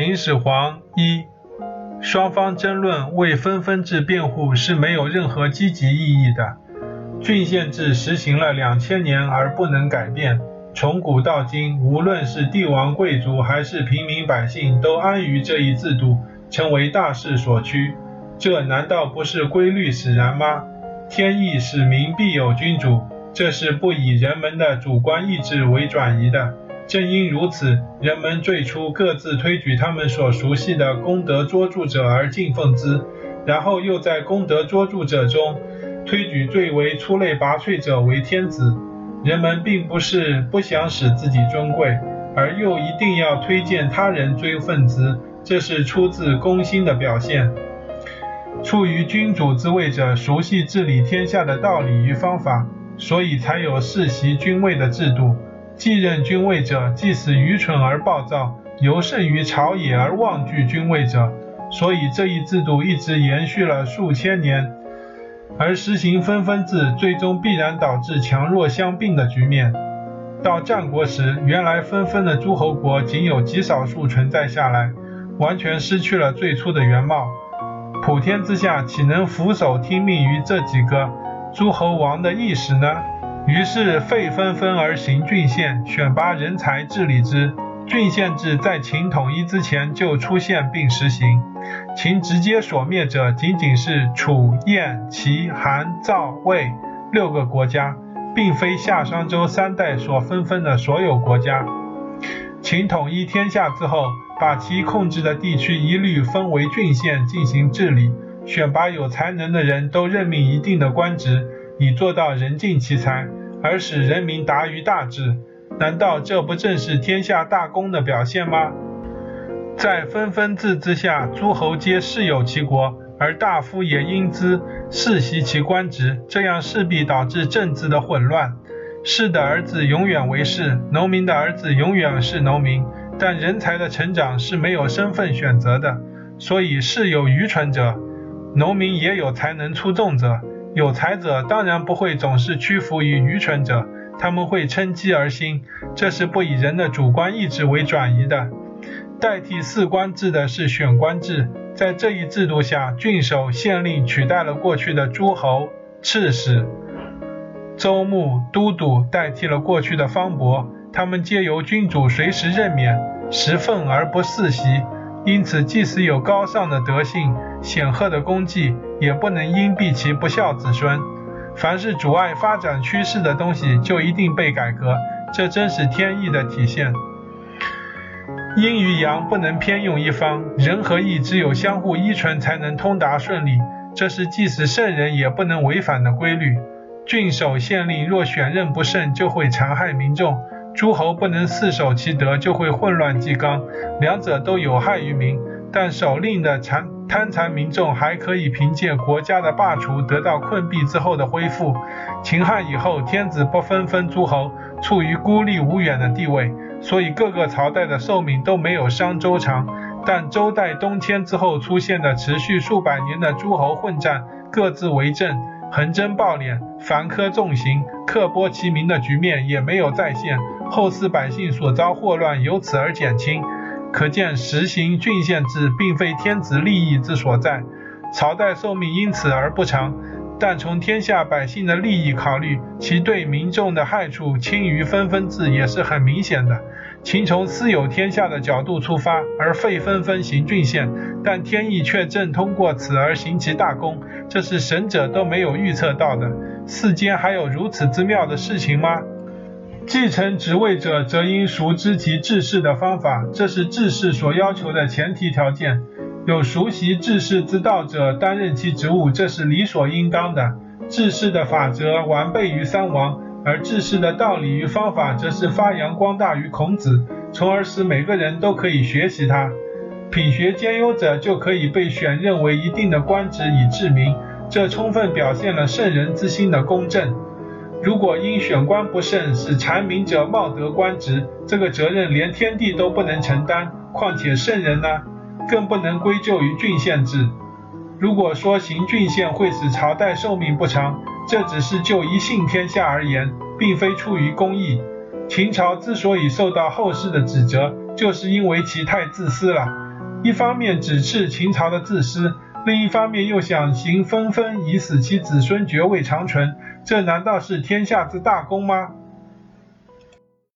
秦始皇一，双方争论为分封制辩护是没有任何积极意义的。郡县制实行了两千年而不能改变，从古到今，无论是帝王贵族还是平民百姓，都安于这一制度，成为大势所趋。这难道不是规律使然吗？天意使民必有君主，这是不以人们的主观意志为转移的。正因如此，人们最初各自推举他们所熟悉的功德卓著者而敬奉之，然后又在功德卓著者中推举最为出类拔萃者为天子。人们并不是不想使自己尊贵，而又一定要推荐他人追奉之，这是出自公心的表现。处于君主之位者熟悉治理天下的道理与方法，所以才有世袭君位的制度。继任君位者，即使愚蠢而暴躁，尤甚于朝野而妄惧君位者。所以这一制度一直延续了数千年，而实行分封制，最终必然导致强弱相并的局面。到战国时，原来分封的诸侯国仅有极少数存在下来，完全失去了最初的原貌。普天之下，岂能俯首听命于这几个诸侯王的意识呢？于是废分封而行郡县，选拔人才治理之。郡县制在秦统一之前就出现并实行。秦直接所灭者仅仅是楚、燕、齐、韩、赵、魏六个国家，并非夏商周三代所分封的所有国家。秦统一天下之后，把其控制的地区一律分为郡县进行治理，选拔有才能的人都任命一定的官职，以做到人尽其才。而使人民达于大治，难道这不正是天下大公的表现吗？在分封制之下，诸侯皆世有其国，而大夫也因之世袭其官职，这样势必导致政治的混乱。士的儿子永远为士，农民的儿子永远是农民。但人才的成长是没有身份选择的，所以士有愚蠢者，农民也有才能出众者。有才者当然不会总是屈服于愚蠢者，他们会趁机而兴，这是不以人的主观意志为转移的。代替四官制的是选官制，在这一制度下，郡守、县令取代了过去的诸侯、刺史、州牧、都督，代替了过去的方伯，他们皆由君主随时任免，实奉而不世袭。因此，即使有高尚的德性、显赫的功绩，也不能因避其不孝子孙。凡是阻碍发展趋势的东西，就一定被改革。这真是天意的体现。阴与阳不能偏用一方，人和义只有相互依存，才能通达顺利。这是即使圣人也不能违反的规律。郡守、县令若选任不慎，就会残害民众。诸侯不能四守其德，就会混乱纪纲，两者都有害于民。但守令的残贪残民众还可以凭借国家的罢黜得到困弊之后的恢复。秦汉以后，天子不分封诸侯，处于孤立无援的地位，所以各个朝代的寿命都没有商周长。但周代东迁之后出现的持续数百年的诸侯混战，各自为政，横征暴敛，凡苛重刑，刻剥其民的局面也没有再现。后世百姓所遭祸乱由此而减轻，可见实行郡县制并非天子利益之所在，朝代寿命因此而不长。但从天下百姓的利益考虑，其对民众的害处轻于分封制也是很明显的。秦从私有天下的角度出发而废分封行郡县，但天意却正通过此而行其大功，这是神者都没有预测到的。世间还有如此之妙的事情吗？继承职位者，则应熟知其治世的方法，这是治世所要求的前提条件。有熟悉治世之道者担任其职务，这是理所应当的。治世的法则完备于三王，而治世的道理与方法，则是发扬光大于孔子，从而使每个人都可以学习他。品学兼优者就可以被选任为一定的官职以治民，这充分表现了圣人之心的公正。如果因选官不慎使谗民者冒得官职，这个责任连天地都不能承担，况且圣人呢？更不能归咎于郡县制。如果说行郡县会使朝代寿命不长，这只是就一姓天下而言，并非出于公义。秦朝之所以受到后世的指责，就是因为其太自私了。一方面指斥秦朝的自私，另一方面又想行分封以使其子孙爵位长存，这难道是天下之大功吗？